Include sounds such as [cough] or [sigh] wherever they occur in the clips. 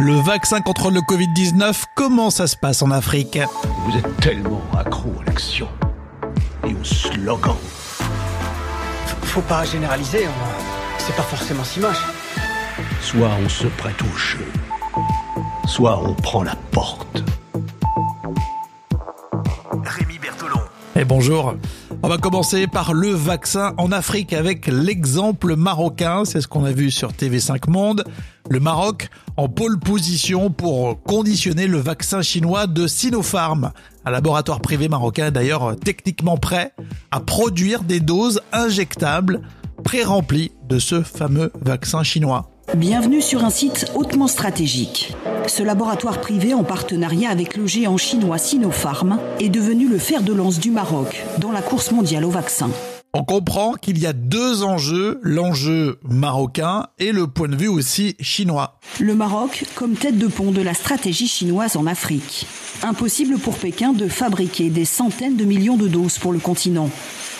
Le vaccin contre le Covid-19, comment ça se passe en Afrique? Vous êtes tellement accro à l'action et au slogan. Faut pas généraliser, hein. c'est pas forcément si moche. Soit on se prête au jeu, soit on prend la porte. Rémi Bertolon. Et bonjour. On va commencer par le vaccin en Afrique avec l'exemple marocain. C'est ce qu'on a vu sur TV5 Monde. Le Maroc en pole position pour conditionner le vaccin chinois de Sinopharm. Un laboratoire privé marocain d'ailleurs techniquement prêt à produire des doses injectables pré-remplies de ce fameux vaccin chinois. Bienvenue sur un site hautement stratégique. Ce laboratoire privé en partenariat avec le géant chinois Sinopharm est devenu le fer de lance du Maroc dans la course mondiale au vaccin. On comprend qu'il y a deux enjeux, l'enjeu marocain et le point de vue aussi chinois. Le Maroc comme tête de pont de la stratégie chinoise en Afrique. Impossible pour Pékin de fabriquer des centaines de millions de doses pour le continent.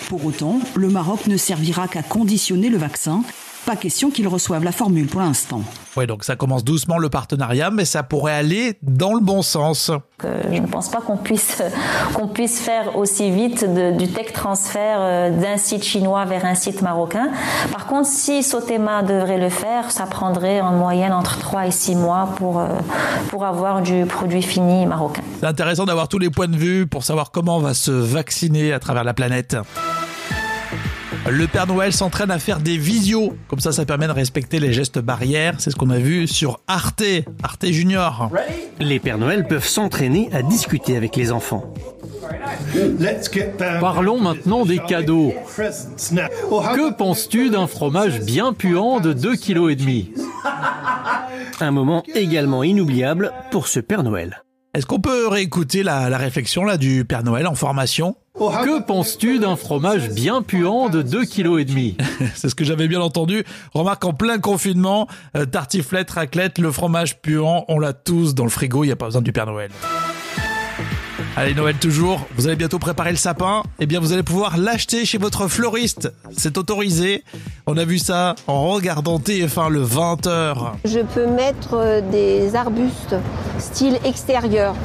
Pour autant, le Maroc ne servira qu'à conditionner le vaccin pas question qu'ils reçoivent la formule pour l'instant. Oui, donc ça commence doucement le partenariat, mais ça pourrait aller dans le bon sens. je ne pense pas qu'on puisse, [laughs] qu'on puisse faire aussi vite du tech transfert euh, d'un site chinois vers un site marocain. Par contre, si Sotema devrait le faire, ça prendrait en moyenne entre 3 et 6 mois pour, euh, pour avoir du produit fini marocain. C'est intéressant d'avoir tous les points de vue pour savoir comment on va se vacciner à travers la planète. Le Père Noël s'entraîne à faire des visios. Comme ça, ça permet de respecter les gestes barrières. C'est ce qu'on a vu sur Arte, Arte Junior. Les Pères Noël peuvent s'entraîner à discuter avec les enfants. Parlons maintenant des cadeaux. Que penses-tu d'un fromage bien puant de 2,5 kg Un moment également inoubliable pour ce Père Noël. Est-ce qu'on peut réécouter la, réflexion là du Père Noël en formation? Que penses-tu d'un fromage bien puant de 2,5 kg [laughs] C'est ce que j'avais bien entendu. Remarque en plein confinement, euh, tartiflette, raclette, le fromage puant, on l'a tous dans le frigo, il n'y a pas besoin du Père Noël. Allez, Noël toujours. Vous allez bientôt préparer le sapin. Eh bien, vous allez pouvoir l'acheter chez votre fleuriste. C'est autorisé. On a vu ça en regardant TF1 le 20h. Je peux mettre euh, des arbustes style extérieur.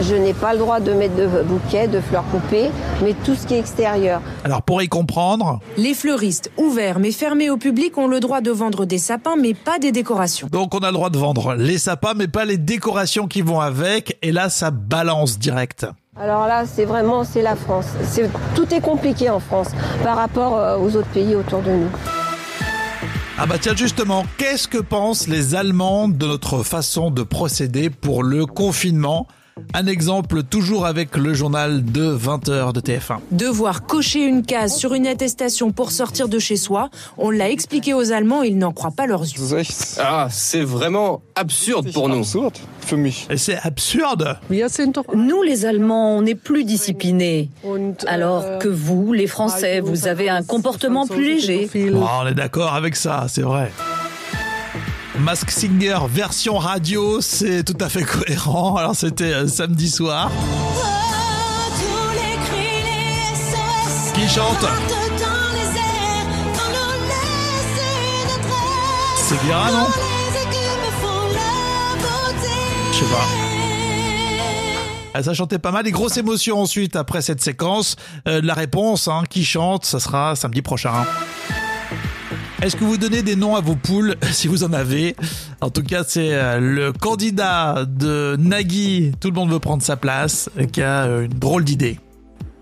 Je n'ai pas le droit de mettre de bouquets, de fleurs coupées, mais tout ce qui est extérieur. Alors pour y comprendre, les fleuristes ouverts mais fermés au public ont le droit de vendre des sapins mais pas des décorations. Donc on a le droit de vendre les sapins mais pas les décorations qui vont avec et là ça balance direct. Alors là, c'est vraiment c'est la France. tout est compliqué en France par rapport euh, aux autres pays autour de nous. Ah bah tiens justement, qu'est-ce que pensent les Allemands de notre façon de procéder pour le confinement? Un exemple toujours avec le journal de 20h de TF1. Devoir cocher une case sur une attestation pour sortir de chez soi, on l'a expliqué aux Allemands, ils n'en croient pas leurs yeux. Ah, c'est vraiment absurde pour nous. C'est absurde Nous, les Allemands, on est plus disciplinés. Alors que vous, les Français, vous avez un comportement plus léger. Ah, on est d'accord avec ça, c'est vrai. Mask Singer version radio, c'est tout à fait cohérent. Alors c'était euh, samedi soir. Qui chante C'est Guerra, non Je sais pas. Ah, ça chantait pas mal, des grosses émotions ensuite après cette séquence. Euh, la réponse, hein, qui chante, ça sera samedi prochain. Est-ce que vous donnez des noms à vos poules [laughs] si vous en avez? En tout cas, c'est euh, le candidat de Nagui, tout le monde veut prendre sa place, qui a euh, une drôle d'idée.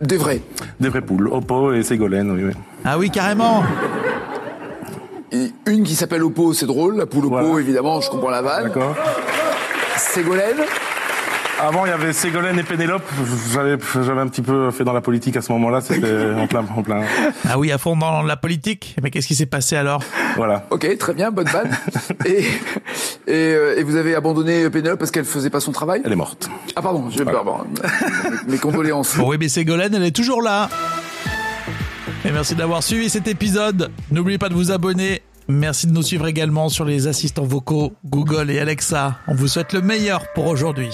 Des vrais. Des vraies poules, Oppo et Ségolène, oui, oui. Ah oui, carrément Une qui s'appelle Oppo, c'est drôle, la poule Oppo, évidemment, je comprends la vanne. D'accord. Ségolène avant, il y avait Ségolène et Pénélope. J'avais, j'avais un petit peu fait dans la politique à ce moment-là. C'était [laughs] en plein, en plein. Ah oui, à fond dans la politique. Mais qu'est-ce qui s'est passé alors? Voilà. Ok, très bien, bonne vanne. [laughs] et, euh, et, vous avez abandonné Pénélope parce qu'elle faisait pas son travail? Elle est morte. Ah pardon, je vais voilà. peur. Mes condoléances. oui, mais Ségolène, elle est toujours là. Et merci d'avoir suivi cet épisode. N'oubliez pas de vous abonner Merci de nous suivre également sur les assistants vocaux Google et Alexa. On vous souhaite le meilleur pour aujourd'hui.